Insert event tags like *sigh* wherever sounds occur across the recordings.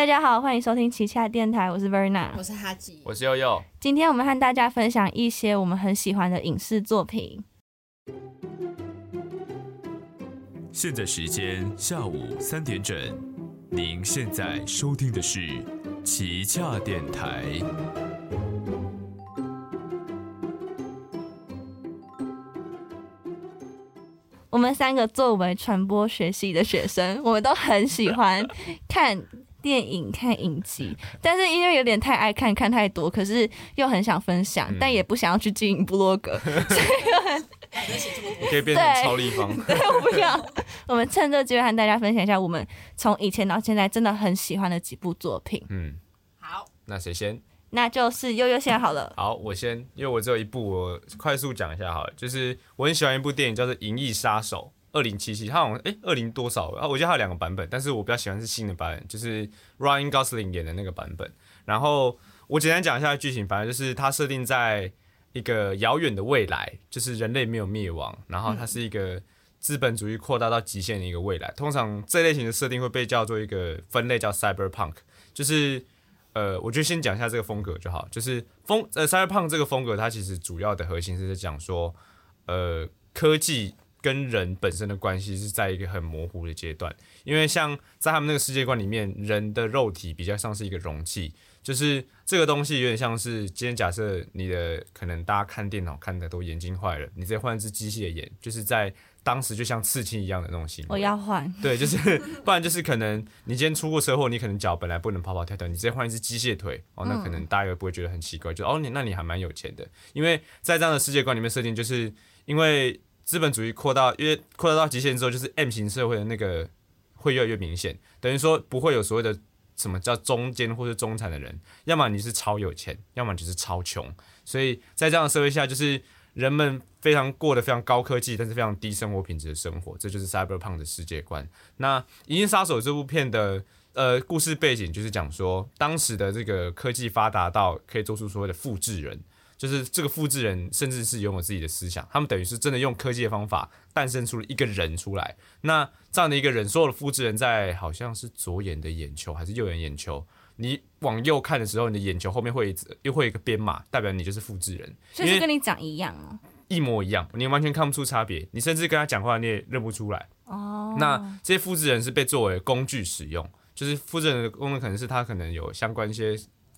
大家好，欢迎收听奇恰电台，我是 Verna，我是哈吉，我是悠悠。今天我们和大家分享一些我们很喜欢的影视作品。现在时间下午三点整，您现在收听的是奇恰电台。我们三个作为传播学系的学生，我们都很喜欢看电影、看影集，但是因为有点太爱看，看太多，可是又很想分享，但也不想要去经营部落格，*laughs* 所以你可以变成超立方。对，*laughs* 我不要。我们趁这机会和大家分享一下，我们从以前到现在真的很喜欢的几部作品。嗯，好，那谁先？那就是悠悠先好了。好，我先，因为我只有一部，我快速讲一下好了。就是我很喜欢一部电影，叫做《银翼杀手二零七七》，它好像哎二零多少啊？我记得它有两个版本，但是我比较喜欢是新的版本，就是 Ryan Gosling 演的那个版本。然后我简单讲一下剧情，反正就是它设定在一个遥远的未来，就是人类没有灭亡，然后它是一个资本主义扩大到极限的一个未来。通常这类型的设定会被叫做一个分类叫 Cyberpunk，就是。呃，我就先讲一下这个风格就好，就是风呃，cyberpunk 这个风格，它其实主要的核心是在讲说，呃，科技跟人本身的关系是在一个很模糊的阶段，因为像在他们那个世界观里面，人的肉体比较像是一个容器，就是这个东西有点像是今天假设你的可能大家看电脑看的都眼睛坏了，你直接换一只机器的眼，就是在。当时就像刺青一样的那种行为，我要换。*laughs* 对，就是不然就是可能你今天出过车祸，你可能脚本来不能跑跑跳跳，你直接换一只机械腿哦，那可能大家也不会觉得很奇怪，就哦你那你还蛮有钱的，因为在这样的世界观里面设定，就是因为资本主义扩大，因为扩大到极限之后，就是 M 型社会的那个会越来越明显，等于说不会有所谓的什么叫中间或是中产的人，要么你是超有钱，要么就是超穷，所以在这样的社会下，就是。人们非常过得非常高科技，但是非常低生活品质的生活，这就是 Cyberpunk 的世界观。那《银翼杀手》这部片的呃故事背景就是讲说，当时的这个科技发达到可以做出所谓的复制人，就是这个复制人甚至是拥有自己的思想，他们等于是真的用科技的方法诞生出了一个人出来。那这样的一个人，所有的复制人在好像是左眼的眼球还是右眼眼球。你往右看的时候，你的眼球后面会又会有一个编码，代表你就是复制人，所以跟你长一样哦，一模一样，你完全看不出差别，你甚至跟他讲话你也认不出来哦。那这些复制人是被作为工具使用，就是复制人的功能可能是他可能有相关一些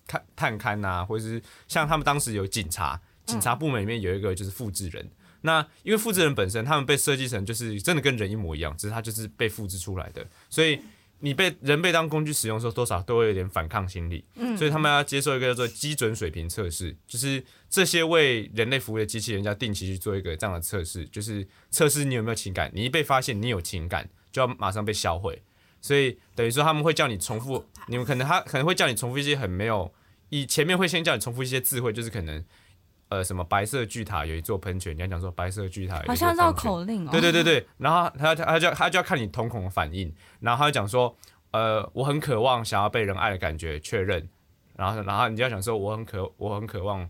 看探勘呐，或者是像他们当时有警察，警察部门里面有一个就是复制人。那因为复制人本身他们被设计成就是真的跟人一模一样，只是他就是被复制出来的，所以。你被人被当工具使用的时候，多少都会有点反抗心理，嗯，所以他们要接受一个叫做基准水平测试，就是这些为人类服务的机器人要定期去做一个这样的测试，就是测试你有没有情感，你一被发现你有情感，就要马上被销毁，所以等于说他们会叫你重复，你们可能他可能会叫你重复一些很没有，以前面会先叫你重复一些智慧，就是可能。呃，什么白色巨塔有一座喷泉？你要讲说白色巨塔好像绕口令。对对对对，然后他他他就他就要看你瞳孔的反应，然后他就讲说，呃，我很渴望想要被人爱的感觉，确认。然后然后你就要想说，我很渴我很渴望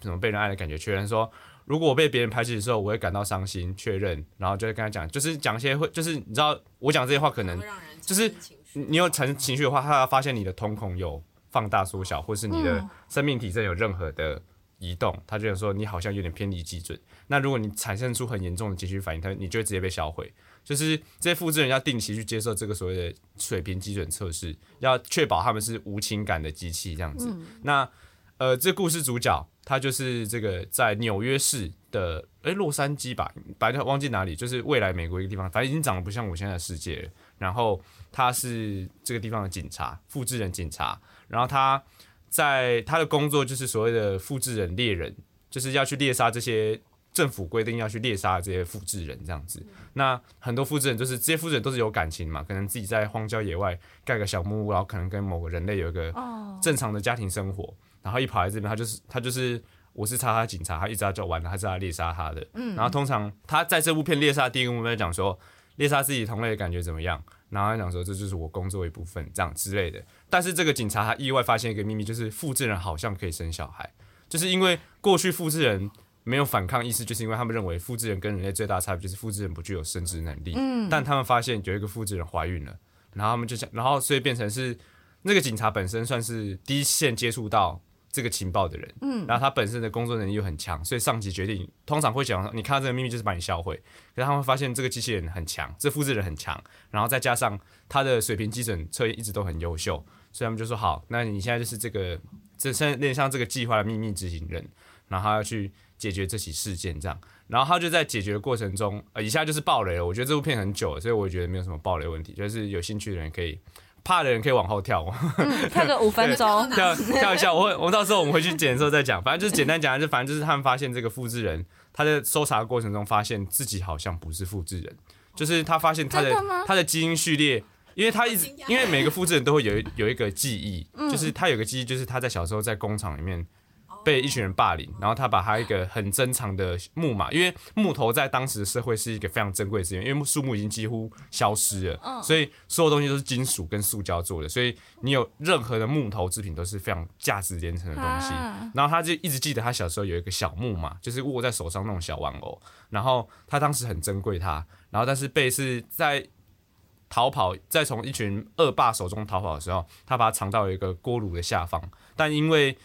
什么被人爱的感觉，确认。说如果我被别人排挤的时候，我会感到伤心，确认。然后就会跟他讲，就是讲一些会，就是你知道我讲这些话可能就是你有产生情绪的话，他要发现你的瞳孔有放大缩小，或是你的生命体征有任何的。移动，他就说你好像有点偏离基准。那如果你产生出很严重的情绪反应，他你就会直接被销毁。就是这些复制人要定期去接受这个所谓的水平基准测试，要确保他们是无情感的机器这样子。那呃，这故事主角他就是这个在纽约市的诶洛杉矶吧，反正忘记哪里，就是未来美国一个地方，反正已经长得不像我现在的世界。然后他是这个地方的警察，复制人警察。然后他。在他的工作就是所谓的复制人猎人，就是要去猎杀这些政府规定要去猎杀这些复制人这样子。那很多复制人就是这些复制人都是有感情嘛，可能自己在荒郊野外盖个小木屋，然后可能跟某个人类有一个正常的家庭生活，然后一跑来这边，他就是他就是我是查他警察，他一直要就完了，他是要猎杀他的。嗯，然后通常他在这部片猎杀第一个目标讲说猎杀自己同类的感觉怎么样？然后他讲说这就是我工作一部分，这样之类的。但是这个警察他意外发现一个秘密，就是复制人好像可以生小孩，就是因为过去复制人没有反抗意识，就是因为他们认为复制人跟人类最大差别就是复制人不具有生殖能力。嗯。但他们发现有一个复制人怀孕了，然后他们就想，然后所以变成是那个警察本身算是第一线接触到这个情报的人，嗯，然后他本身的工作能力又很强，所以上级决定通常会讲，你看到这个秘密就是把你销毁。可是他们会发现这个机器人很强，这复制人很强，然后再加上他的水平基准测验一直都很优秀，所以他们就说好，那你现在就是这个这现在有点像这个计划的秘密执行人，然后他要去解决这起事件这样。然后他就在解决的过程中，呃，以下就是爆雷了。我觉得这部片很久了，所以我觉得没有什么爆雷问题。就是有兴趣的人可以，怕的人可以往后跳，嗯跳个五分钟，*laughs* 跳跳一下。我会，我到时候我们回去剪的时候再讲。反正就是简单讲，就反正就是他们发现这个复制人，他在搜查的过程中发现自己好像不是复制人，就是他发现他的的他的基因序列。因为他一直因为每个复制人都会有一有一个记忆，就是他有个记忆，就是他在小时候在工厂里面被一群人霸凌，然后他把他一个很珍藏的木马，因为木头在当时的社会是一个非常珍贵的资源，因为树木已经几乎消失了，所以所有东西都是金属跟塑胶做的，所以你有任何的木头制品都是非常价值连城的东西。啊。然后他就一直记得他小时候有一个小木马，就是握在手上那种小玩偶，然后他当时很珍贵它，然后但是被是在逃跑，在从一群恶霸手中逃跑的时候，他把它藏到一个锅炉的下方，但因为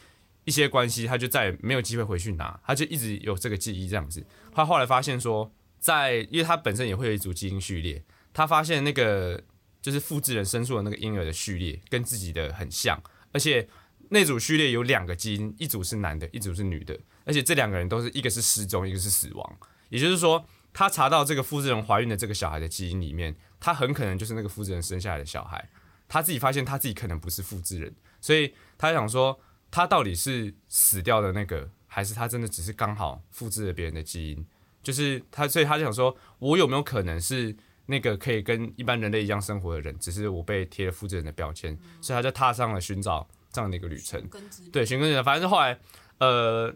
一些关系，他就再也没有机会回去拿，他就一直有这个记忆这样子。他后来发现说，在因为他本身也会有一组基因序列，他发现那个就是复制人生出的那个婴儿的序列跟自己的很像，而且那组序列有两个基因，一组是男的，一组是女的，而且这两个人都是一个是失踪，一个是死亡，也就是说，他查到这个复制人怀孕的这个小孩的基因里面，他很可能就是那个复制人生下来的小孩。他自己发现他自己可能不是复制人，所以他想说，他到底是死掉的那个，还是他真的只是刚好复制了别人的基因？就是他，所以他就想说，我有没有可能是那个可以跟一般人类一样生活的人，只是我被贴了复制人的标签，所以他就踏上了寻找这样的一个旅程。对，寻根者，反正是后来，呃，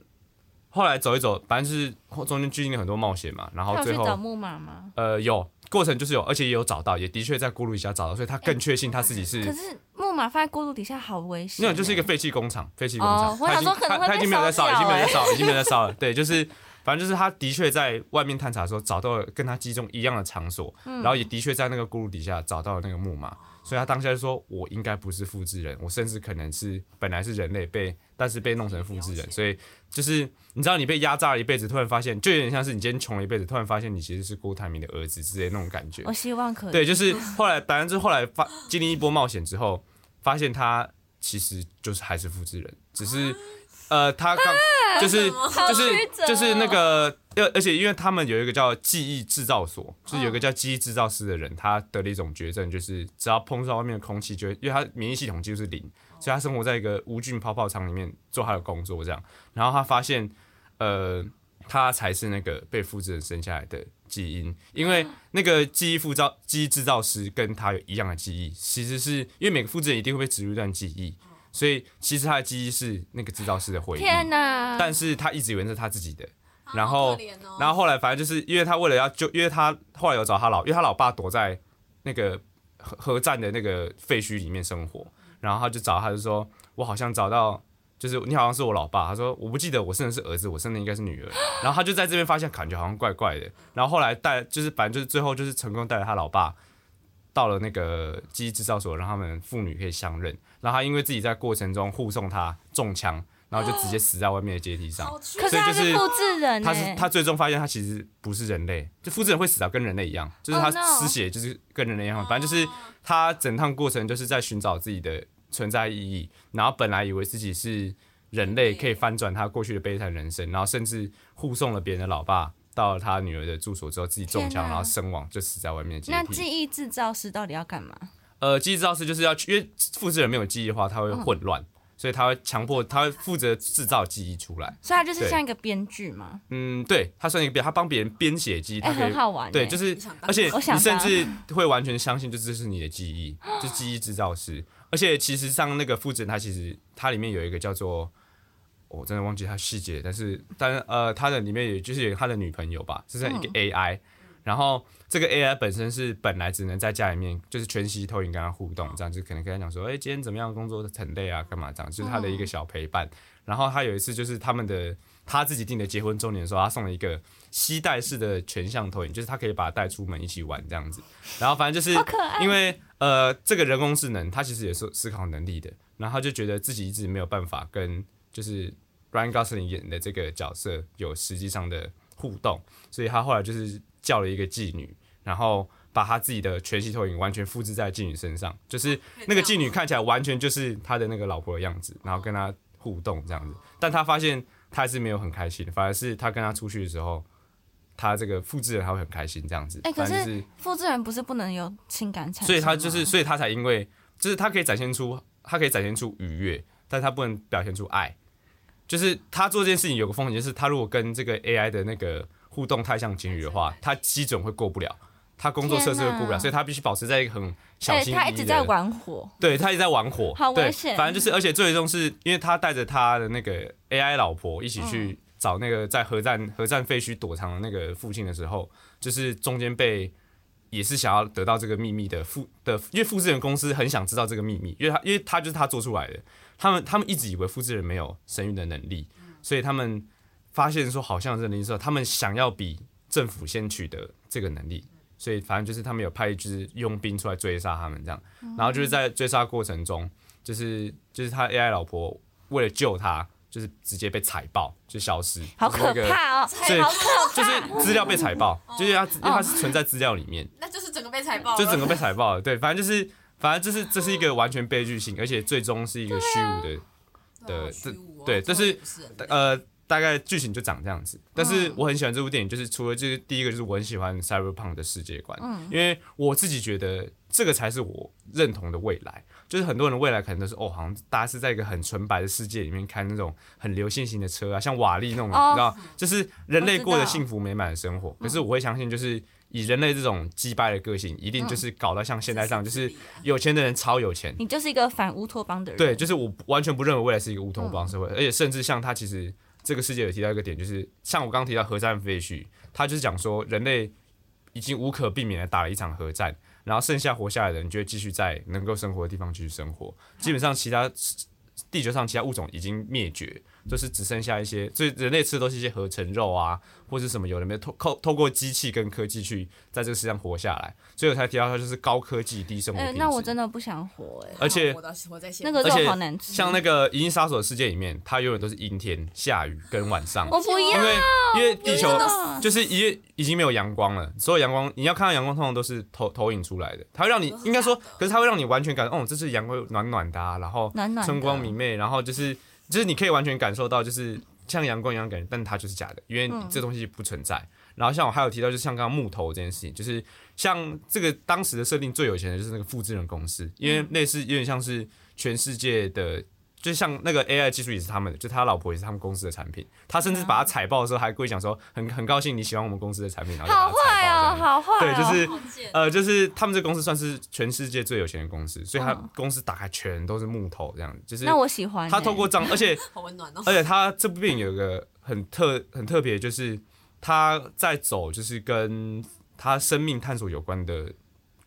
后来走一走，反正就是中间经历了很多冒险嘛，然后最后，去找木马吗？呃，有过程就是有，而且也有找到，也的确在锅炉底下找到，所以他更确信他自己是。可是木马放在锅炉底下好危险欸。那种就是一个废弃工厂，废弃工哦厂，他已经没有在烧，已经没有在烧，已经没有在烧了。对，就是反正就是他的确在外面探查的时候找到了跟他击中一样的场所，嗯然后也的确在那个锅炉底下找到了那个木马，所以他当下就说：“我应该不是复制人，我甚至可能是本来是人类被，但是被弄成复制人。”所以就是你知道你被压榨了一辈子，突然发现就有点像是你今天穷了一辈子，突然发现你其实是郭台铭的儿子之类那种感觉。我希望可以。对，就是后来，反正就是后来发经历一波冒险之后，发现他其实就是还是复制人，只是呃，他刚就是就是就是那个，而而且因为他们有一个叫记忆制造所，就是有一个叫记忆制造师的人，他得了一种绝症，就是只要碰到外面的空气，就会因为他免疫系统几乎是零，所以他生活在一个无菌泡泡厂里面做他的工作这样，然后他发现呃。他才是那个被复制人生下来的基因，因为那个记忆复造记忆制造师跟他有一样的记忆，其实是因为每个复制人一定会被植入一段记忆，所以其实他的记忆是那个制造师的回忆，天哪！但是他一直以为是他自己的，啊然后然后后来反正就是因为他为了要救，因为他后来有找他老，因为他老爸躲在那个核核战的那个废墟里面生活，然后他就找他就说，我好像找到。就是你好像是我老爸，他说我不记得我生的是儿子，我生的应该是女儿。*gasps* 然后他就在这边发现感觉好像怪怪的，然后后来带就是反正就是最后就是成功带着他老爸到了那个记忆制造所，让他们父女可以相认。然后他因为自己在过程中护送他中枪，然后就直接死在外面的阶梯上。可是他所以就是复制人他欸是他最终发现他其实不是人类，就复制人会死啊，跟人类一样，就是他 Oh 失血就是跟人类一样，反正就是他整趟过程就是在寻找自己的存在意义，然后本来以为自己是人类，可以翻转他过去的悲惨人生，然后甚至护送了别人的老爸到了他女儿的住所之后，自己中枪，然后身亡，就死在外面的阶那。记忆制造师到底要干嘛？呃，记忆制造师就是要去，因为复制人没有记忆的话，他会混乱，所以他会强迫，他会负责制造记忆出来。所以他就是像一个编剧嘛，嗯，对他算一个编，他帮别人编写记忆，哎、他可以很好玩欸。对，就是而且你甚至会完全相信，就这是你的记忆，*gasps* 就是记忆制造师。而且其实像那个复制人，他其实他里面有一个叫做，我真的忘记他细节，但是但呃，他的里面也就是有他的女朋友吧，就是一个嗯 AI，、然后这个 AI 本身是本来只能在家里面就是全息投影跟他互动，这样就可能跟他讲说，哎、今天怎么样，工作很累啊，干嘛这样，就是他的一个小陪伴。然后他有一次就是他们的他自己定的结婚周年的时候，他送了一个吸带式的全向投影，就是他可以把它带出门一起玩这样子。然后反正就是因为呃，这个人工智能它其实也是思考能力的，然后他就觉得自己一直没有办法跟就是 Ryan Gosling 演的这个角色有实际上的互动，所以他后来就是叫了一个妓女，然后把他自己的全息投影完全复制在妓女身上，就是那个妓女看起来完全就是他的那个老婆的样子，然后跟他互动这样子，但他发现他还是没有很开心，反而是他跟他出去的时候。他这个复制人他会很开心，这样子。哎可是复制人不是不能有情感产生，所以他就是，所以他才因为，就是他可以展现出，他可以展现出愉悦，但他不能表现出爱。就是他做这件事情有个风险，就是他如果跟这个 AI 的那个互动太像情侣的话，他基准会过不了，他工作测试会过不了，所以他必须保持在一个很小哎、心翼翼的。他一直在玩火，对他一直在玩火，对好危险反正就是，而且最终是因为他带着他的那个 AI 老婆一起去找那个在核战核战废墟躲藏的那个父亲的时候，就是中间被也是想要得到这个秘密的复的，因为复制人公司很想知道这个秘密，因为他因为他就是他做出来的，他们他们一直以为复制人没有生育的能力，所以他们发现说好像有这个能力之后，他们想要比政府先取得这个能力。所以反正就是他们有派一支佣兵出来追杀他们这样，然后就是在追杀过程中，就是就是他 AI 老婆为了救他，就是直接被踩爆，就消失，好可怕哦！所以好可就是资料被踩爆，就是它因为它是存在资料里面，那就是整个被踩爆，就整个被踩爆了。对，反正就是反正就是这是一个完全悲剧性，而且最终是一个虚无的的好虚无哦对这是呃。大概剧情就长这样子，但是嗯我很喜欢这部电影，就是除了就是第一个就是我很喜欢 Cyberpunk 的世界观，嗯因为我自己觉得这个才是我认同的未来。就是很多人的未来可能都是哦，好像大家是在一个很纯白的世界里面开那种很流线型的车啊，像瓦力那种，哦你知道，就是人类过得幸福美满的生活。可是我会相信，就是以人类这种击败的个性，一定就是搞到像现在这样，就是有钱的人超有钱，你就是一个反乌托邦的人。对，就是我完全不认为未来是一个乌托邦社会，而且甚至像他其实这个世界有提到一个点，就是像我刚刚提到核战废墟，他就是讲说人类已经无可避免的打了一场核战，然后剩下活下来的人就会继续在能够生活的地方继续生活，基本上其他地球上其他物种已经灭绝。就是只剩下一些，所以人类吃的都是一些合成肉啊，或是什么有的没有透透透过机器跟科技去在这个世界上活下来，所以我才提到它就是高科技低生活哎、那我真的不想活哎、而且那个肉好难吃。像那个《银翼杀手》的世界里面，它永远都是阴天、下雨跟晚上，我不要，因为因为地球啊就是因为已经没有阳光了，所有阳光你要看到阳光，通常都是投投影出来的，它会让你应该说，可是它会让你完全感觉，哦，这是阳光暖暖的、啊，然后春光明媚，然后就是就是你可以完全感受到，就是像阳光一样感觉，但它就是假的，因为嗯这东西不存在。然后像我还有提到，就是像刚刚木头这件事情，就是像这个当时的设定最有钱的就是那个复制人公司，因为类似有点像是全世界的。就像那个 AI 技术也是他们的，就他老婆也是他们公司的产品。他甚至把他踩爆的时候，还故意讲说很很高兴你喜欢我们公司的产品，然后就把好它踩坏哦，爆。好坏哦。对，就是呃，就是他们这公司算是全世界最有钱的公司，所以他嗯公司打开全都是木头这样子，就是那我喜欢欸、他透过账，而且 *laughs* 好温暖哦。而且他这部电影有一个很特很特别，就是他在走就是跟他生命探索有关的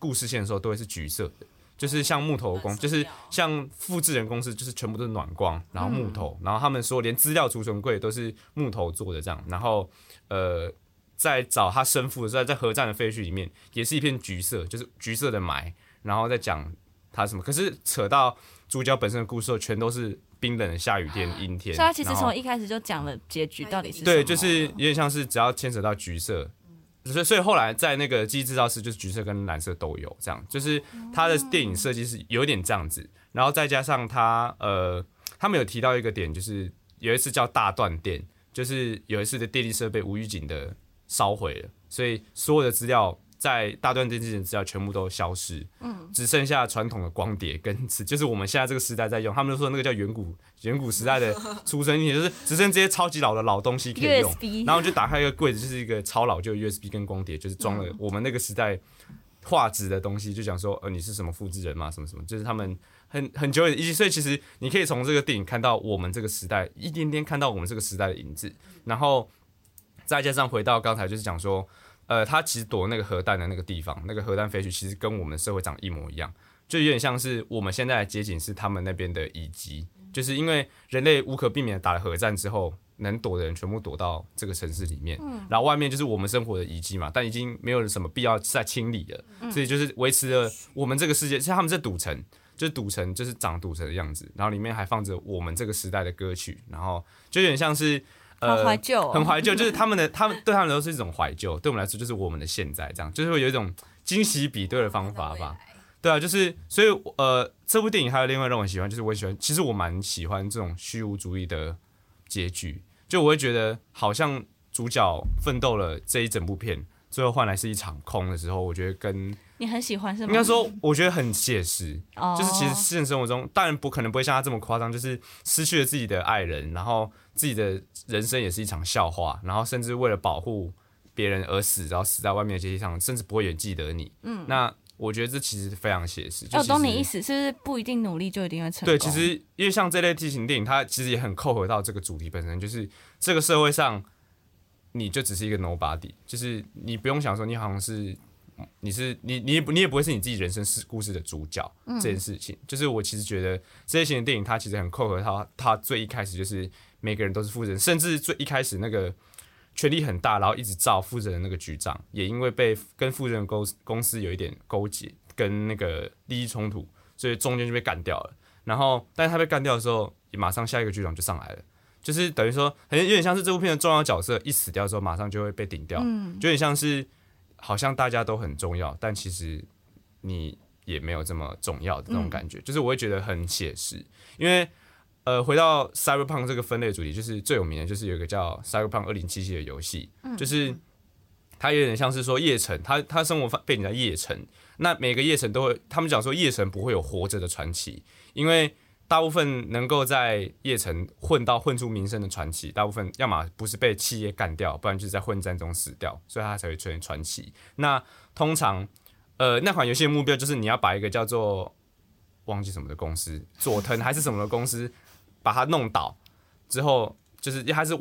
故事线的时候，都会是橘色的，就是像木头公，就是像复制人公司，就是全部都是暖光，然后木头，然后他们说连资料储存柜都是木头做的这样，然后呃。在找他生父的时候，在核战的废墟里面，也是一片橘色，就是橘色的霾，然后再讲他什么。可是扯到主角本身的故事后，全都是冰冷的下雨天、阴天。所以他其实从一开始就讲了结局到底是什么对，就是有点像是只要牵扯到橘色，所以所以后来在那个《机器制造室》就是橘色跟蓝色都有，这样就是他的电影设计是有点这样子，然后再加上他呃，他们有提到一个点，就是有一次叫大断电，就是有一次的电力设备无预警的烧毁了，所以所有的资料。在大段电之前，资料全部都消失，嗯，只剩下传统的光碟跟磁，就是我们现在这个时代在用。他们就说那个叫远古远古时代的 *laughs* 出生也就是只剩这些超级老的老东西可以用。USB，然后就打开一个柜子，就是一个超老旧的 USB 跟光碟，就是装了我们那个时代画质的东西，就讲说呃你是什么复制人嘛，什么什么，就是他们很很久以前，所以其实你可以从这个电影看到我们这个时代一点点看到我们这个时代的影子，然后再加上回到刚才就是讲说呃，他其实躲那个核弹的那个地方，那个核弹飞去，其实跟我们社会长一模一样，就有点像是我们现在的街景是他们那边的遗迹，就是因为人类无可避免的打了核战之后，能躲的人全部躲到这个城市里面，然后外面就是我们生活的遗迹嘛，但已经没有什么必要再清理了，所以就是维持了我们这个世界，像他们这赌城。就是赌城，就是长赌城的样子，然后里面还放着我们这个时代的歌曲，然后就有点像是呃怀旧哦。很怀旧，就是他们的他们对他们来说是一种怀旧，对我们来说就是我们的现在，这样就是会有一种惊喜比对的方法吧。对啊，就是所以呃，这部电影还有另外让我喜欢，就是我喜欢，其实我蛮喜欢这种虚无主义的结局，就我会觉得好像主角奋斗了这一整部片，最后换来是一场空的时候，我觉得跟你很喜欢是吗？应该说，我觉得很写实，哦，就是其实现实生活中，当然不可能不会像他这么夸张，就是失去了自己的爱人，然后自己的人生也是一场笑话，然后甚至为了保护别人而死，然后死在外面的阶梯上，甚至不会有人记得你。嗯，那我觉得这其实非常写实。就我其实懂你意思，是不是不一定努力就一定会成功？对，其实因为像这类剧情电影，它其实也很扣合到这个主题本身，就是这个社会上，你就只是一个 nobody，就是你不用想说你好像是你是你你也你也不会是你自己人生事故事的主角、这件事情。就是我其实觉得这些型的电影，它其实很扣合它它最一开始就是每个人都是负责人，甚至最一开始那个。权力很大，然后一直造负责人那个局长，也因为被跟负责人公司公司有一点勾结，跟那个利益冲突，所以中间就被干掉了。然后，但是他被干掉的时候，也马上下一个局长就上来了，就是等于说，很有点像是这部片的重要角色一死掉之后，马上就会被顶掉，就有点像是好像大家都很重要，但其实你也没有这么重要的那种感觉，就是我会觉得很写实，因为。呃，回到 Cyberpunk 这个分类主题，就是最有名的，就是有一个叫 Cyberpunk 二零七七的游戏，就是它有点像是说夜城，它它生活背景在夜城，那每个夜城都会，他们讲说夜城不会有活着的传奇，因为大部分能够在叶城混到混出名声的传奇，大部分要么不是被企业干掉，不然就是在混战中死掉，所以他才会出现传奇。那通常，呃，那款游戏的目标就是你要把一个叫做忘记什么的公司，佐藤还是什么的公司。把它弄倒之后，就是它是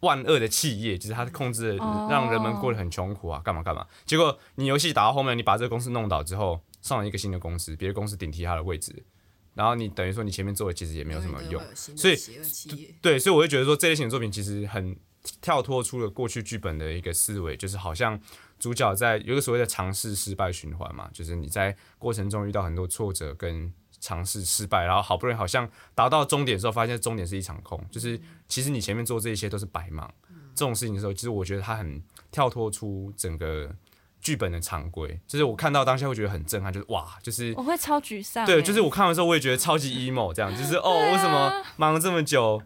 万恶的企业，就是它控制让人们过得很穷苦啊，干嘛干嘛。结果你游戏打到后面，你把这个公司弄倒之后，上了一个新的公司，别的公司顶替它的位置，然后你等于说你前面做的其实也没有什么用，所以对，所以我会觉得说这类型的作品其实很跳脱出了过去剧本的一个思维，就是好像主角在有一个所谓的尝试失败循环嘛，就是你在过程中遇到很多挫折跟。尝试失败，然后好不容易好像达到终点之后，发现终点是一场空，就是其实你前面做这一些都是白忙。这种事情的时候，其实我觉得它很跳脱出整个剧本的常规，就是我看到当下会觉得很震撼，就是哇，就是我会超沮丧。对，就是我看完之后我也觉得超级 emo，这样就是 *laughs* 哦，为什么忙了这么久，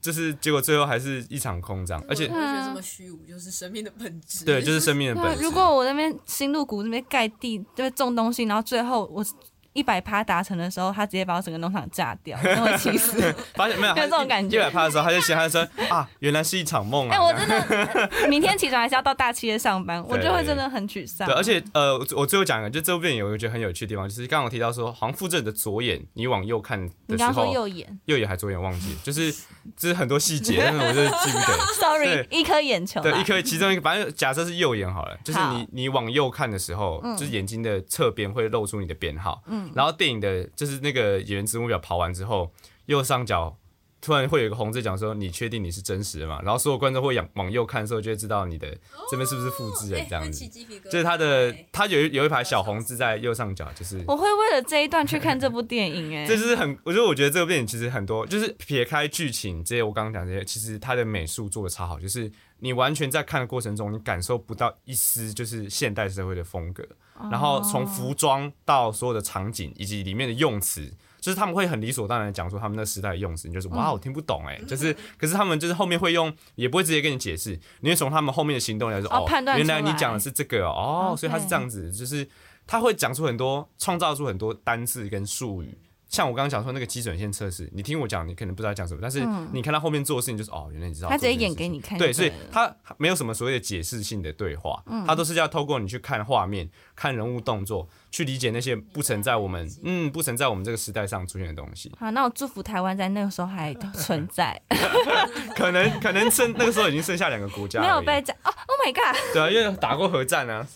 就是结果最后还是一场空这样，而且我会觉得这么虚无就是生命的本质。对，就是生命的本质。如果我那边新路谷那边盖地，就是，种东西，然后最后我。一百趴达成的时候，他直接把我整个农场炸掉，真会气死。*laughs* 发现没有？就这种感觉。一百趴的时候，他就想，他说 *laughs* 啊，原来是一场梦啊！哎，我真的明天起床还是要到大企业上班，我就会真的很沮丧。对，而且呃，我最后讲一个，就这部电影有一个觉得很有趣的地方，就是刚刚我提到说，好像复制的左眼，你往右看的时候，右眼，右眼还左眼忘记，就是 *laughs* 就是很多细节，但是我就记不得。Sorry，一颗眼球。对，一颗其中一个，反正假设是右眼好了，就是你你往右看的时候，就是眼睛的侧边会露出你的编号，嗯，然后电影的。就是那个演员字幕表跑完之后，右上角突然会有一个红字讲说：“你确定你是真实的吗？”然后所有观众会仰往右看的时候，就会知道你的这边是不是复制人这样子。就是他的，他有有一排小红字在右上角，就是我会为了这一段去看这部电影哎。这是很，我觉得我觉得这部电影其实很多，就是撇开剧情这些，我刚刚讲这些，其实它的美术做的超好，就是你完全在看的过程中，你感受不到一丝就是现代社会的风格。然后从服装到所有的场景以及里面的用词，就是他们会很理所当然讲出他们那时代的用词，你就是哇，我听不懂哎，就是可是他们就是后面会用，也不会直接跟你解释，你会从他们后面的行动来说哦，原来你讲的是这个哦，所以他是这样子，就是他会讲出很多，创造出很多单字跟术语。像我刚刚讲说那个基准线测试，你听我讲，你可能不知道讲什么，但是你看他后面做的事情，就是哦，原来你知道。他直接演给你看。对，所以他没有什么所谓的解释性的对话，他都是要透过你去看画面、看人物动作，去理解那些不曾在我们嗯不曾在我们这个时代上出现的东西。好，那我祝福台湾在那个时候还存在。*laughs* 可能可能剩那个时候已经剩下两个国家，没有被讲哦。Oh my god！对啊，因为打过核战啊。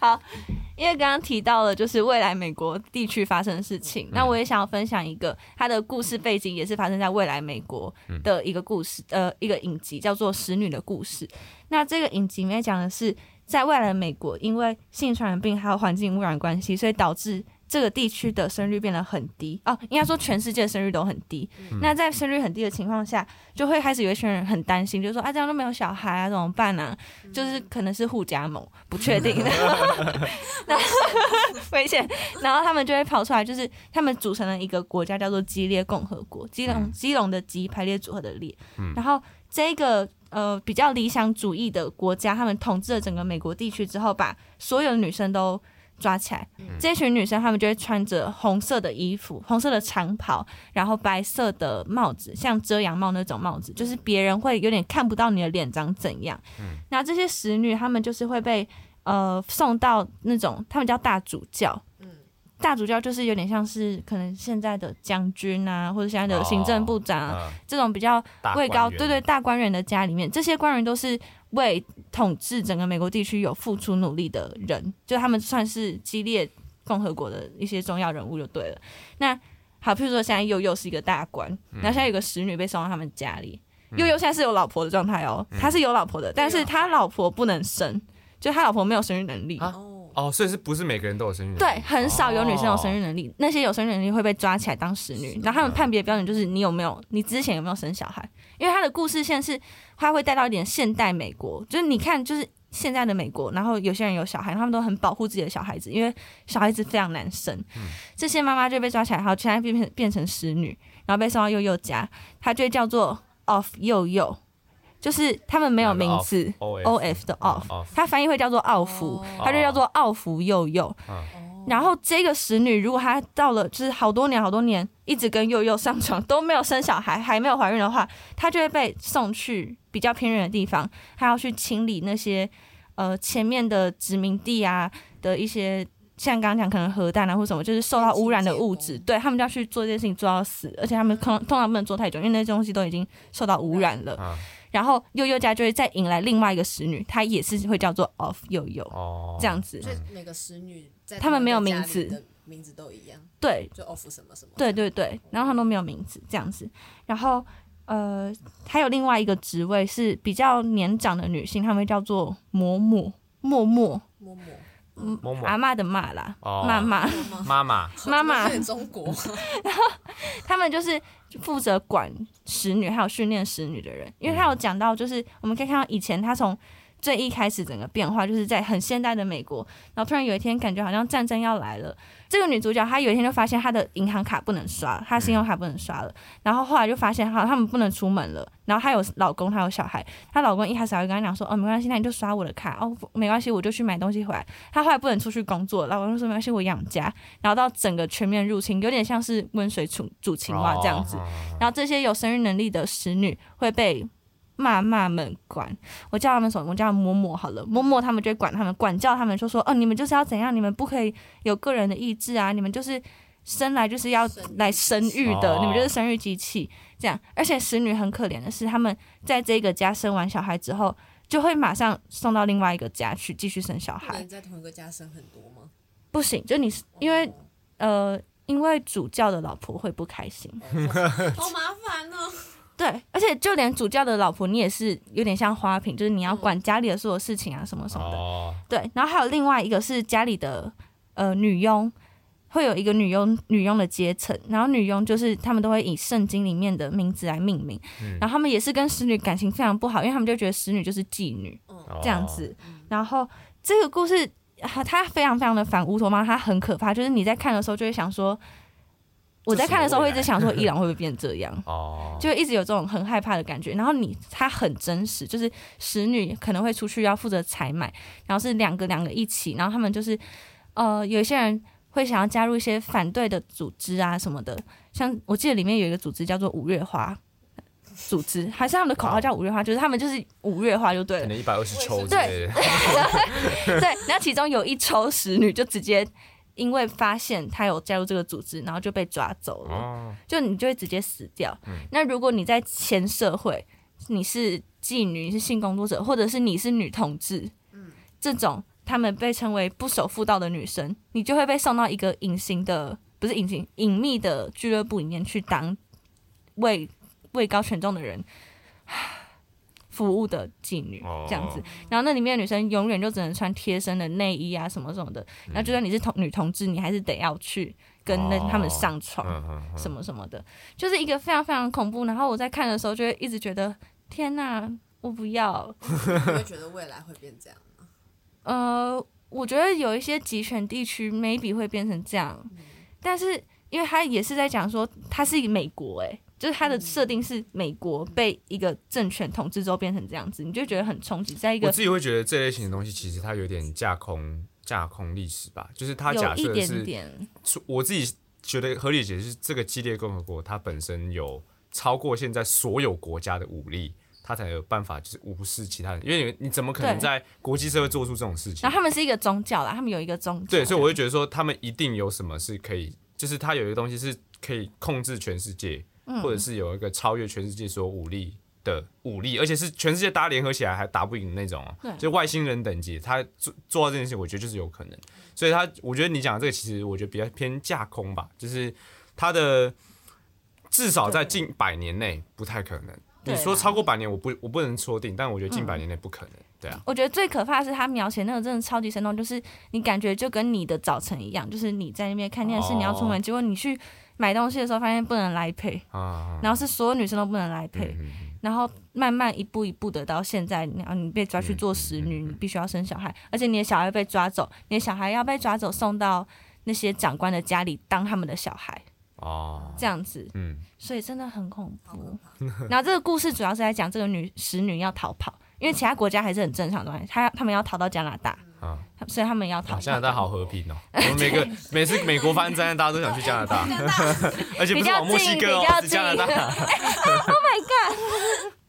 *laughs* 因为刚刚提到了就是未来美国地区发生的事情，那我也想要分享一个它的故事背景，也是发生在未来美国的一个故事，呃，一个影集叫做《使女的故事》。那这个影集里面讲的是，在未来的美国，因为性传染病还有环境污染关系，所以导致这个地区的生育变得很低哦，应该说全世界的生育都很低。那在生育很低的情况下，就会开始有一群人很担心，就说啊，这样都没有小孩啊，怎么办呢、就是可能是互加盟，不确定。*laughs* 然后 *laughs* 危险，然后他们就会跑出来，就是他们组成了一个国家，叫做基列共和国。基隆基隆的基排列组合的列，然后这个呃比较理想主义的国家，他们统治了整个美国地区之后，把所有的女生都抓起来。这群女生她们就会穿着红色的衣服、红色的长袍，然后白色的帽子，像遮阳帽那种帽子，就是别人会有点看不到你的脸长怎样。那这些使女她们就是会被呃送到那种他们叫大主教。大主教就是有点像是可能现在的将军啊，或者现在的行政部长啊，嗯这种比较大位高，对对，大官员的家里面，这些官员都是为统治整个美国地区有付出努力的人，就他们算是激烈共和国的一些重要人物就对了。那好，譬如说现在悠悠是一个大官，嗯。然后现在有个使女被送到他们家里，悠悠现在是有老婆的状态哦，他是有老婆的，但是他老婆不能生，就他老婆没有生育能力。啊哦，哦，所以是不是每个人都有生育能力？对，很少有女生有生育哦能力，那些有生育能力会被抓起来当使女，然后他们判别标准就是你有没有，你之前有没有生小孩，因为他的故事线是他会带到一点现代美国，就是你看就是现在的美国，然后有些人有小孩，他们都很保护自己的小孩子，因为小孩子非常难生，这些妈妈就被抓起来，然后现在变成变成使女，然后被送到幼幼家，她就叫做 off 幼幼，就是他们没有名字 O O F 的 off，哦它翻译会叫做奥福，哦它就叫做奥福佑佑。然后这个使女，如果她到了就是好多年好多年，一直跟佑佑上床都没有生小孩，还没有怀孕的话，她就会被送去比较偏远的地方，她要去清理那些呃前面的殖民地啊的一些。像刚刚讲，可能核弹啊或什么，就是受到污染的物质，对他们就要去做这件事情，做到死，而且他们通通常不能做太久，因为那些东西都已经受到污染了。嗯然后悠悠家就会再引来另外一个使女，她也是会叫做 off 悠悠哦，这样子。所以每个使女在他们没有名字。名字都一样，对。就 off 什么什么。对对对，然后他们都没有名字这样子。然后呃，还有另外一个职位是比较年长的女性，她们叫做嬷嬷。嬷嬷，嬷嬷。嗯嬷嬷。阿妈的妈啦，哦。妈妈，妈妈。妈妈。中国。*laughs* 然后，他们就是负责管使女还有训练使女的人，因为他有讲到，就是我们可以看到以前他从最一开始整个变化，就是在很现代的美国，然后突然有一天感觉好像战争要来了，这个女主角她有一天就发现她的银行卡不能刷，她信用卡不能刷了，然后后来就发现哈他们不能出门了，然后她有老公，她有小孩，她老公一开始还会跟她讲说，哦没关系，那你就刷我的卡，哦没关系，我就去买东西回来。她后来不能出去工作，老公就说没关系，我养家，然后到整个全面入侵，有点像是温水煮煮青蛙这样子。哦然后这些有生育能力的使女会被妈妈们管，我叫他们什么？我叫他们嬷嬷好了，嬷嬷他们就会管他们，管教他们，就说哦，你们就是要怎样，你们不可以有个人的意志啊，你们就是生来就是要来生育的，哦你们就是生育机器这样。而且使女很可怜的是，他们在这个家生完小孩之后，就会马上送到另外一个家去继续生小孩在同一个家生很多吗？不行，就你是因为呃，因为主教的老婆会不开心。好麻烦哦。对，而且就连主教的老婆，你也是有点像花瓶，就是你要管家里的所有事情啊，什么什么的。哦，对，然后还有另外一个是家里的呃女佣，会有一个女佣女佣的阶层，然后女佣就是他们都会以圣经里面的名字来命名，然后他们也是跟使女感情非常不好，因为他们就觉得使女就是妓女哦这样子。然后这个故事啊它非常非常的反乌托邦，它很可怕，就是你在看的时候就会想说，我在看的时候会一直想说伊朗会不会变这样。*laughs* 哦，就一直有这种很害怕的感觉。然后你它很真实，就是使女可能会出去要负责采买，然后是两个两个一起，然后他们就是呃有一些人会想要加入一些反对的组织啊什么的，像我记得里面有一个组织叫做五月花。组织还是他们的口号叫五月花，就是他们就是五月花就对了。可能一百二十抽 *laughs* 对，*laughs* 对，然后其中有一抽使女就直接因为发现他有加入这个组织，然后就被抓走了。哦，就你就会直接死掉。那如果你在前社会，你是妓女，你是性工作者，或者是你是女同志，这种他们被称为不守妇道的女生，你就会被送到一个隐形的，不是隐形，隐秘的俱乐部里面去当位位高权重的人。服务的妓女哦这样子，然后那里面的女生永远就只能穿贴身的内衣啊什么什么的，然后就算你是同女同志，你还是得要去跟那哦他们上床。什么什么的，就是一个非常非常恐怖。然后我在看的时候，就会一直觉得天哪，我不要。你会觉得未来会变这样吗？呃，我觉得有一些集权地区 maybe 会变成这样，但是因为他也是在讲说，他是一个美国、欸，就是它的设定是美国被一个政权统治之后变成这样子，你就觉得很冲击，在一个我自己会觉得这类型的东西，其实它有点架空架空历史吧，就是它假设是点，出我自己觉得合理解释，这个激烈共和国它本身有超过现在所有国家的武力，它才有办法就是无视其他人，因为你你怎么可能在国际社会做出这种事情然后？他们是一个宗教啦，他们有一个宗教，对，所以我会觉得说，他们一定有什么是可以，就是他有一个东西是可以控制全世界，嗯或者是有一个超越全世界所有武力的武力，而且是全世界大家联合起来还打不赢的那种就外星人等级，他做做到这件事情，我觉得就是有可能。所以他，我觉得你讲的这个其实我觉得比较偏架空吧，就是他的至少在近百年内不太可能。你说超过百年，我不我不能说定，但我觉得近百年内不可能。对啊，我觉得最可怕的是他描写那个真的超级生动，就是你感觉就跟你的早晨一样，就是你在那边看电视，哦你要出门，结果你去买东西的时候发现不能来配，啊，然后是所有女生都不能来配，嗯然后慢慢一步一步的到现在，然后你被抓去做使嗯女，你必须要生小孩，而且你的小孩被抓走，你的小孩要被抓走送到那些长官的家里当他们的小孩，哦，这样子，嗯，所以真的很恐怖。然后这个故事主要是在讲这个女使女要逃跑，因为其他国家还是很正常的东西，她他们要逃到加拿大，啊。所以他们要逃。加拿大好和平哦！我们每个 *laughs* 每次美国发生灾难，大家都想去加拿大，*laughs* 而且不是往墨西哥哦，是加拿大。*laughs*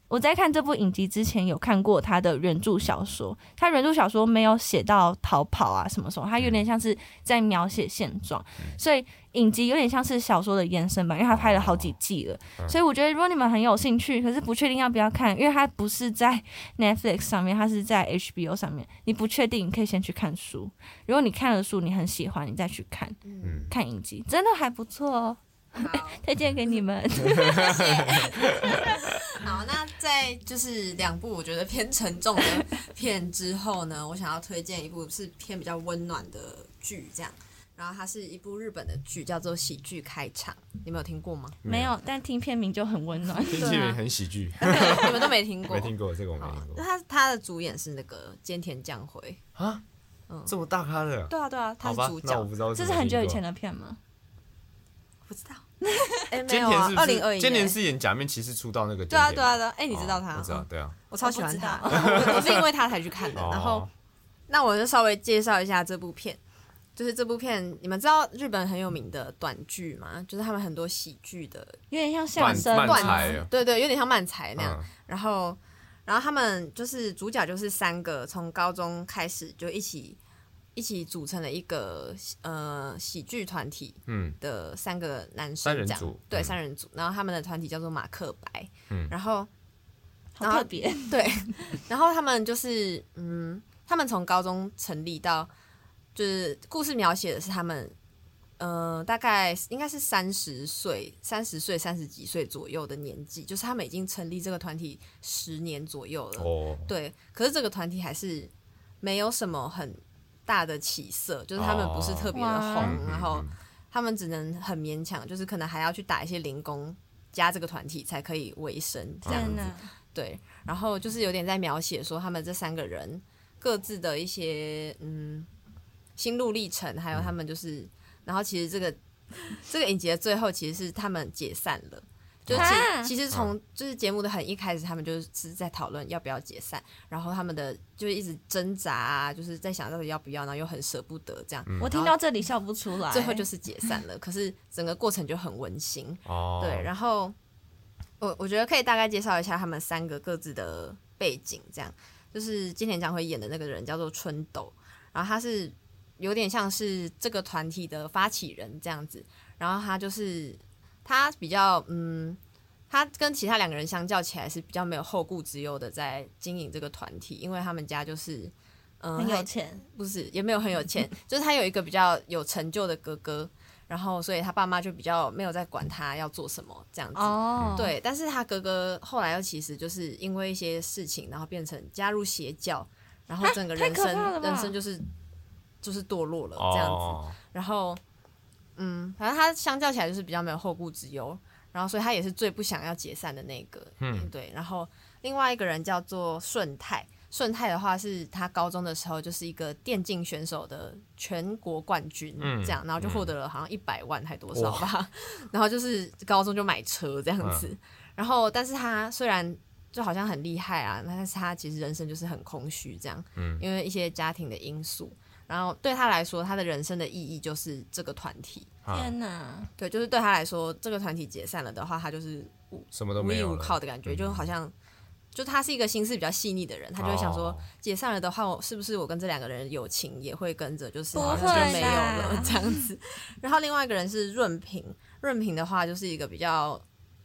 我在看这部影集之前有看过他的原著小说，他原著小说没有写到逃跑啊什么什么，他有点像是在描写现状，所以影集有点像是小说的延伸吧，因为他拍了好几季了，所以我觉得如果你们很有兴趣，可是不确定要不要看，因为它不是在 *laughs* Netflix 上面，它是在 HBO 上面，你不确定，你可以先去看书，如果你看了书你很喜欢，你再去看，嗯。看影集真的还不错哦，好，*laughs* 推荐给你们。*laughs* *laughs* 好，那在就是两部我觉得偏沉重的片之后呢，我想要推荐一部是偏比较温暖的剧，这样。然后它是一部日本的剧，叫做《喜剧开场》，你们有听过吗？没有，但听片名就很温暖。听起来很喜剧，你们都没听过？没听过这个我没好听过他他的主演是那个菅田将晖。啊，嗯这么大咖的，对啊，对啊，他好吧是主，角。那我不知道这是很久以前。的片吗？不知道。*laughs* 哎，没菅有啊田是？二零二一。菅田是演假面骑士出道那个。对啊，对啊，对啊。哎，你知道他？哦我知道，嗯对啊。我超喜欢他，我 *laughs* 是因为他才去看的。然后哦，那我就稍微介绍一下这部片，就是这部片，你们知道日本很有名的短剧吗？就是他们很多喜剧的有点像相声慢段子对对，有点像漫才那样。嗯然后，然后他们就是主角就是三个从高中开始就一起一起组成了一个呃喜剧团体嗯的三个男生这样，对三人组。然后他们的团体叫做马克白，嗯然后好特别。*laughs* 对，然后他们就是嗯，他们从高中成立到就是故事描写的是他们。呃，大概应该是三十岁、三十岁、三十几岁左右的年纪，就是他们已经成立这个团体十年左右了。哦，对，可是这个团体还是没有什么很大的起色，就是他们不是特别的红，嗯然后他们只能很勉强，就是可能还要去打一些零工，加这个团体才可以维生这样子。天哪！对，然后就是有点在描写说他们这三个人各自的一些嗯心路历程，还有他们就是，然后其实这个这个影集的最后其实是他们解散了。就其其实从就是节目的很一开始，他们就是在讨论要不要解散，然后他们的就一直挣扎啊，就是在想到底要不要，然后又很舍不得这样，我听到这里笑不出来。最后就是解散了。可是整个过程就很温馨，哦，对，然后我我觉得可以大概介绍一下他们三个各自的背景，这样就是金田将会演的那个人叫做春斗，然后他是有点像是这个团体的发起人这样子，然后他就是他比较嗯。他他跟其他两个人相较起来是比较没有后顾之忧的在经营这个团体，因为他们家就是嗯、很有钱，不是也没有很有钱，*laughs* 就是他有一个比较有成就的哥哥，然后所以他爸妈就比较没有在管他要做什么这样子。哦，，对，但是他哥哥后来又其实就是因为一些事情，然后变成加入邪教，然后整个人生人生就是就是堕落了这样子。哦，然后，嗯，反正他相较起来就是比较没有后顾之忧，然后所以他也是最不想要解散的那个。嗯对。然后另外一个人叫做顺泰，顺泰的话是他高中的时候就是一个电竞选手的全国冠军，嗯这样，然后就获得了好像一百万还多少吧，*laughs* 然后就是高中就买车这样子，嗯然后但是他虽然。就好像很厉害啊，但是他其实人生就是很空虚这样，嗯因为一些家庭的因素，然后对他来说，他的人生的意义就是这个团体。啊天哪，对，就是对他来说，这个团体解散了的话，他就是无什么都无依无没有了靠的感觉，就好像，就他是一个心思比较细腻的人，他就会想说，哦解散了的话，我是不是我跟这两个人的友情也会跟着就是不好像会就没有啦了这样子。*laughs* 然后另外一个人是润平，润平的话就是一个比较，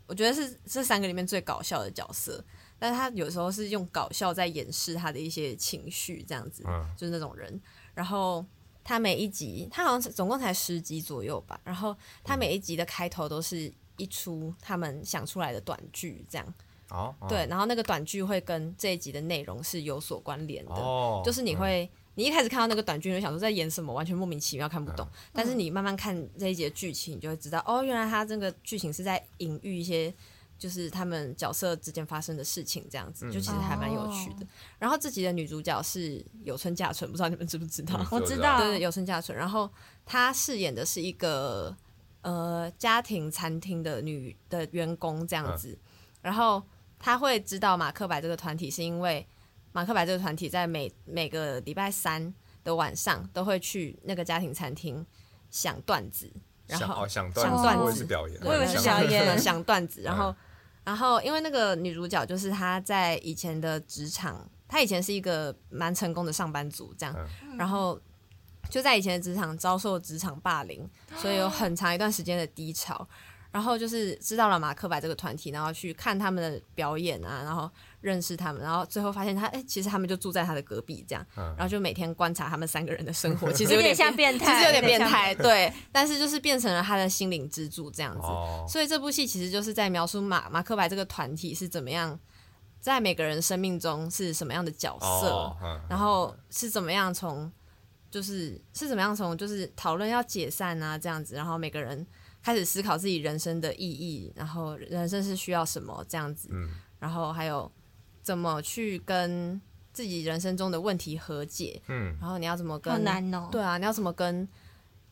我觉得是这三个里面最搞笑的角色，但是他有时候是用搞笑在掩饰他的一些情绪，这样子。嗯就是那种人。然后他每一集，他好像总共才十集左右吧。然后他每一集的开头都是一出他们想出来的短剧，这样哦，哦对。然后那个短剧会跟这一集的内容是有所关联的，哦，就是你会。你一开始看到那个短剧，你就想说在演什么，完全莫名其妙看不懂。但是你慢慢看这一集的剧情，你就会知道，哦，原来他这个剧情是在隐喻一些，就是他们角色之间发生的事情，这样子，就其实还蛮有趣的。然后这集的女主角是有村架纯，不知道你们知不知道？*laughs* 嗯我知道，对对，有村架纯。然后她饰演的是一个呃家庭餐厅的女的员工这样子，然后她会知道马克白这个团体，是因为马克白这个团体在每每个礼拜三的晚上都会去那个家庭餐厅想段子，然后想哦想想段子，我也是表演，我以为是想表演对想段子，然嗯后然后因为那个女主角就是她在以前的职场，她以前是一个蛮成功的上班族这样，嗯然后就在以前的职场遭受职场霸凌，所以有很长一段时间的低潮。然后就是知道了马克白这个团体，然后去看他们的表演啊，然后认识他们，然后最后发现他哎、其实他们就住在他的隔壁这样，嗯。然后就每天观察他们三个人的生活，其实有点点像变态，其实有点变态，对，但是就是变成了他的心灵支柱这样子。哦，所以这部戏其实就是在描述马马克白这个团体是怎么样，在每个人生命中是什么样的角色，然后是怎么样从就是是怎么样从就是讨论要解散啊这样子，然后每个人开始思考自己人生的意义，然后人生是需要什么这样子，嗯。然后还有怎么去跟自己人生中的问题和解，嗯然后你要怎么好跟难哦。对啊，你要怎么跟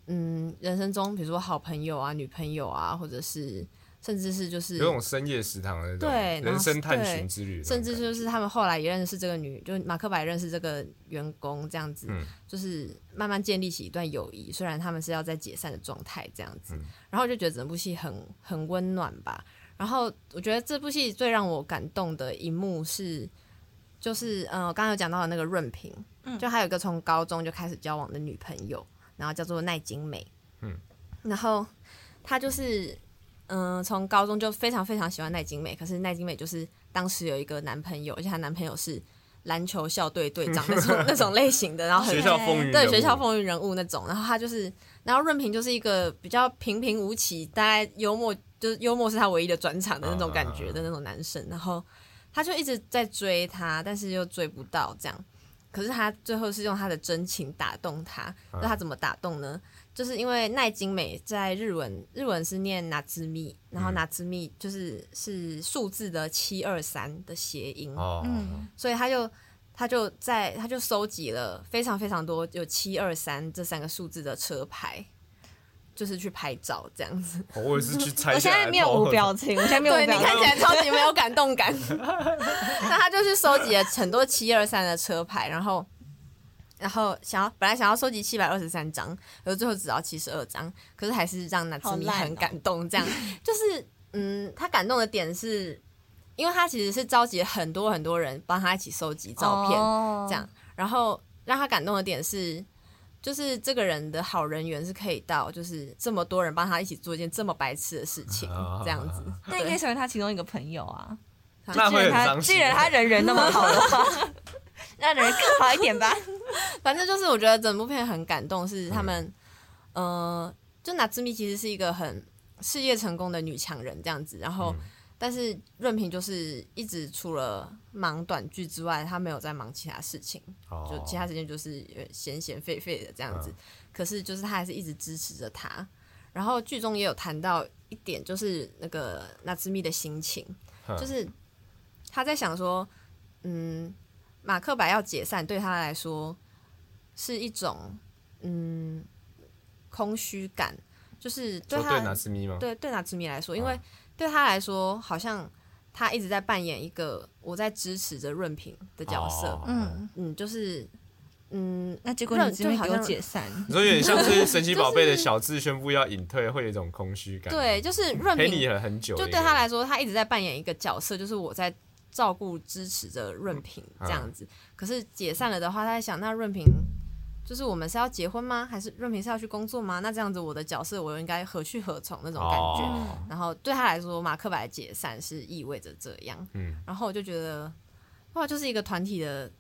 嗯人生中比如说好朋友啊、女朋友啊，或者是甚至是就是有种深夜食堂的那种人生探寻之旅，甚至就是他们后来也认识这个女，就马克白认识这个员工这样子，嗯就是慢慢建立起一段友谊。虽然他们是要在解散的状态这样子，嗯然后就觉得整部戏很很温暖吧。然后我觉得这部戏最让我感动的一幕是，就是嗯，我刚刚有讲到的那个润平，嗯就还有一个从高中就开始交往的女朋友，然后叫做奈津美，嗯，然后她就是。嗯，从高中就非常非常喜欢奈津美，可是奈津美就是当时有一个男朋友，而且她男朋友是篮球校队队长那种 *laughs* 那种类型的，然后很学校风云对学校风云人物那种。然后他就是，然后润平就是一个比较平平无奇，大概幽默就是幽默是他唯一的转场的那种感觉的那种男生。然后他就一直在追她，但是又追不到这样。可是他最后是用他的真情打动她，那他怎么打动呢？就是因为奈津美在日文，日文是念拿兹密，然后拿兹密就是是数字的七二三的谐音，哦，嗯，所以他就他就在他就收集了非常非常多有七二三这三个数字的车牌，就是去拍照这样子。我也是去 *laughs* 猜。我现在面无表情，*laughs* 我现在面对你无表情。看起来超级没有感动感。*laughs* 那他就去收集了很多七二三的车牌，然后。然后想要本来想要收集七百二十三张，可是最后只要七十二张，可是还是让娜兹米很感动。这样、就是，嗯，他感动的点是，因为他其实是召集很多很多人帮他一起收集照片，哦。这样，然后让他感动的点是，就是这个人的好人缘是可以到，就是这么多人帮他一起做一件这么白痴的事情，啊。这样子。那你可以成为他其中一个朋友啊。那会很既然他伤既然他人人那么好的话，让人更好一点吧。*laughs* 反正就是我觉得整部片很感动，是他们，呃，就娜兹米其实是一个很事业成功的女强人这样子，然后、但是润平就是一直除了忙短剧之外，他没有在忙其他事情，哦就其他时间就是闲闲废废的这样子。可是就是他还是一直支持着他。然后剧中也有谈到一点，就是那个纳兹密的心情，哼就是他在想说，嗯，马克白要解散对他来说是一种嗯空虚感，就是对对拿斯咪吗？对对纳兹咪来说，因嗯为对他来说，好像他一直在扮演一个我在支持着润平的角色，哦嗯，嗯，就是嗯，那结果你这边给我解散，你说有点像是 *laughs* 神奇宝贝的小智宣布要隐退，会有一种空虚感。，对，就是润陪平你了很久的就对他来说，他一直在扮演一个角色，就是我在照顾、支持着润平这样子。可是解散了的话，他在想，那润平就是我们是要结婚吗？还是润平是要去工作吗？那这样子，我的角色我又应该何去何从那种感觉？哦然后对他来说，马克白解散是意味着这样。嗯然后我就觉得，哇，就是一个团体的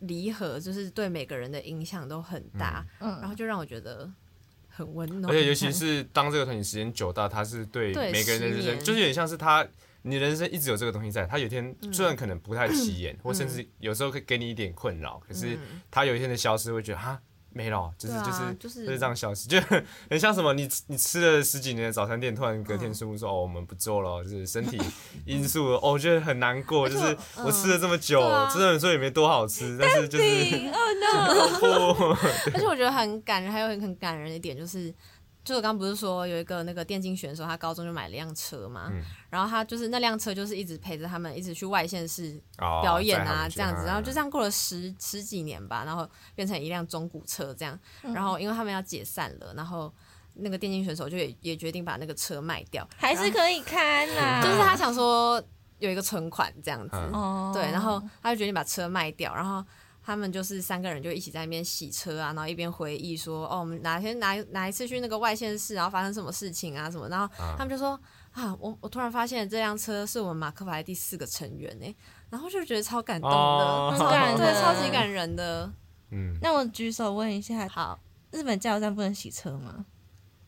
离合，就是对每个人的影响都很大。嗯然后就让我觉得很温暖，而且尤其是当这个团体时间久到，他是对对每个人的人生，就是有点像是他，你人生一直有这个东西在，他有一天嗯虽然可能不太起眼，或甚至有时候会给你一点困扰，可是他有一天的消失，会觉得哈没了哦，就是啊就是就是就是这样消失，就很很像什么，你你吃了十几年的早餐店，突然隔天宣布说哦我们不做了哦，就是身体因素，*laughs* 哦我觉得很难过，就是我吃了这么久对啊，真的说也没多好吃，但是就是哦不 *laughs* 而且我觉得很感人，还有很很感人的一点就是，就我刚刚不是说有一个那个电竞选手，他高中就买了辆车嘛，嗯。然后他就是那辆车就是一直陪着他们，一直去外县市哦表演啊这样子，然后就这样过了十十几年吧，然后变成一辆中古车这样，然后因为他们要解散了，然后那个电竞选手就也也决定把那个车卖掉，还是可以看呐。就是他想说有一个存款这样子，对，然后他就决定把车卖掉，然后他们就是三个人就一起在那边洗车啊，然后一边回忆说，哦，我们哪天哪哪一次去那个外县市，然后发生什么事情啊什么，然后他们就说啊，我我突然发现这辆车是我们马克牌第四个成员呢，然后就觉得超感动的，哦。超感人对，超级感人的。嗯，那我举手问一下，好，日本加油站不能洗车吗？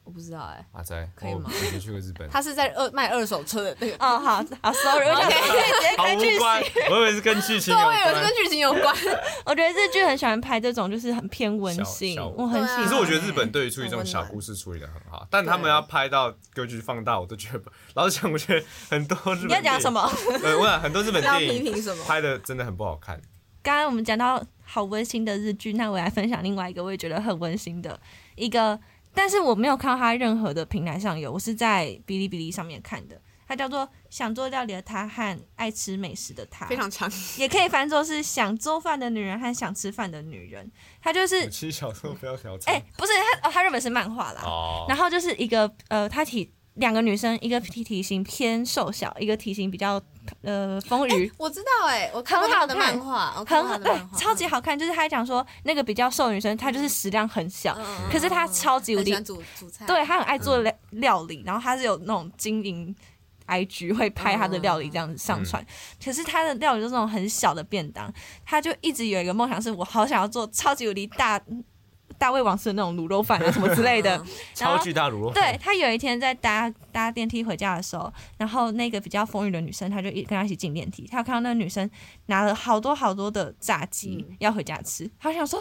我不知道哎、阿仔，可以吗我之前去过日本，他是在二卖二手车的那个，哦，好好，sorry，我想说可以直接跟剧无关，我以为是跟剧情对，有我以为是跟。剧情有关。*laughs* 我觉得日剧很喜欢拍这种，就是很偏温馨小小，我很喜欢。可是我觉得日本对于处理这种小故事处理的很好，但他们要拍到格局放大，我都觉得，老实讲，我觉得很多日本你要讲什么？么？呃，我想很多日本要电影批评什么？拍的真的很不好看。刚刚我们讲到好温馨的日剧，那我来分享另外一个我也觉得很温馨的一个，但是我没有看到它任何的平台上有，我是在哔哩哔哩上面看的。它叫做《想做料理的他和爱吃美食的他》，非常长，也可以翻作是想做饭的女人和想吃饭的女人。她就是武器小时候不要调哎、整。不是它，哦，它原本是漫画啦。哦，然后就是一个呃，她体两个女生，一个体体型偏瘦小，一个体型比较呃风雨。我知道哎、我看过他的很好看漫画，很好，对过他的漫，画，超级好看。就是他讲说，那个比较瘦的女生，她就是食量很小，可是她超级无敌对，她很爱做料料理，然后她是有那种经营 IG 会拍她的料理这样子上传。可是她的料理就是那种很小的便当，她就一直有一个梦想，是我好想要做超级无敌大大胃王吃的那种卤肉饭啊什么之类的。*laughs* 超巨大卤肉。对他有一天在搭搭电梯回家的时候，然后那个比较风雨的女生，她就一跟他一起进电梯，他有看到那个女生拿了好多好多的炸鸡、嗯要回家吃，他想说。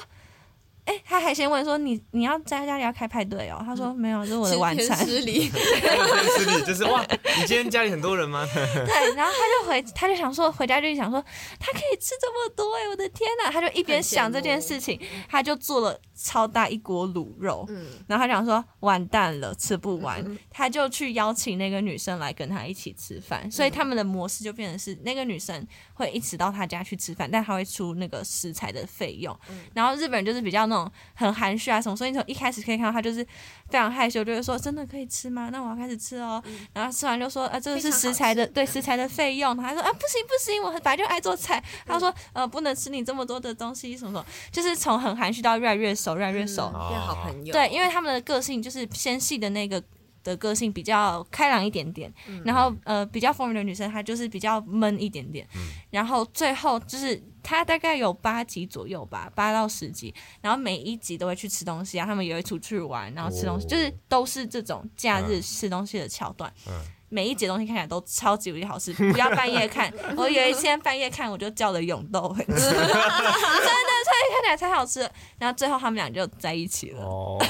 哎、他还先问说你你要在家里要开派对哦？他说没有，这是我的晚餐。失礼，吃力就是哇，你今天家里很多人吗？*laughs* 对，然后他就回，他就想说回家就想说他可以吃这么多哎、我的天呐！他就一边想这件事情，他就做了超大一锅卤肉，嗯，然后他想说完蛋了，吃不完，他就去邀请那个女生来跟他一起吃饭，所以他们的模式就变成是那个女生会一直到他家去吃饭，但他会出那个食材的费用。然后日本人就是比较那那种很含蓄啊什么，所以你从一开始可以看到他就是非常害羞，就会说真的可以吃吗？那我要开始吃哦。然后吃完就说啊，这个是食材的对食材的费用，他还说啊不行不行，我本来就爱做菜。他说呃不能吃你这么多的东西什么。什么，就是从很含蓄到越来越熟，越来越熟。嗯。变好朋友。对，因为他们的个性就是纤细的那个的个性比较开朗一点点，然后呃比较风云的女生她就是比较闷一点点，然后最后就是她大概有八集左右吧，八到十集，然后每一集都会去吃东西啊，他们也会出去玩，然后吃东西，哦就是都是这种假日吃东西的桥段。嗯每一集东西看起来都超级无敌好吃，不要半夜看。我有一天半夜看，我就叫了永豆回吃，*laughs* 真的，所以看起来才好吃。然后最后他们俩就在一起了。哦，*laughs*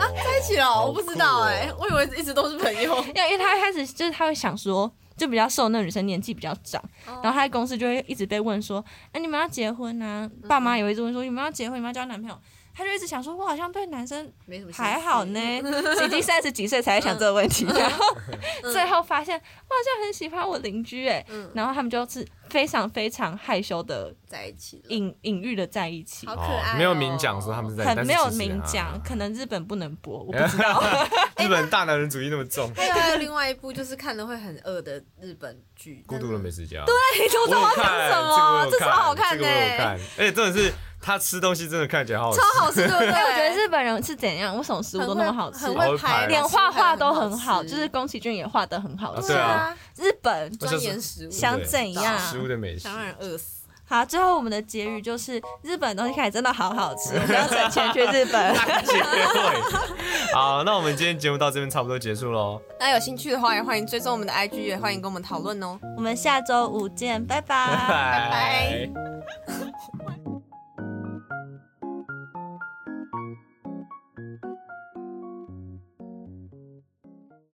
在一起了，我不知道哎，我以为一直都是朋友。因 *laughs* 为因为他一开始就是他会想说，就比较瘦那个女生年纪比较长，然后她在公司就会一直被问说，哎、你们要结婚啊？爸妈也会一直问说，你们要结婚，你们要交男朋友？他就一直想说，我好像对男生没什么心思还好呢，*laughs* 已经三十几岁才会想这个问题，然后最后发现我好像很喜欢我邻居哎，嗯。然后他们就是非常非常害羞的在一起了，隐隐喻的在一起。好。可爱哦。没有明讲说他们在，很没有明啊。讲，可能日本不能播，我不知道。*laughs* 日本大男人主义那么重，还有还有另外一部就是看了会很饿的日本剧，孤独的美食家。对，我我有知道我要看讲什么，这超好看的，而且真的是他吃东西真的看起来好好吃，超好吃，对 *laughs* 不对？哎，我觉得日本人是怎样？为什么食物都那么好吃？很会拍连画画都很好，就是宫崎骏也画的很好吃。啊对啊，日本钻研食物，想怎样食物的美食想。让人饿死。好，最后我们的结语就是日本东西看起来真的好好吃，我们要省钱去日本。结尾。好，那我们今天节目到这边差不多结束喽。那有兴趣的话，也欢迎追踪我们的 IG，也欢迎跟我们讨论哦。我们下周五见，拜拜。拜拜 *laughs*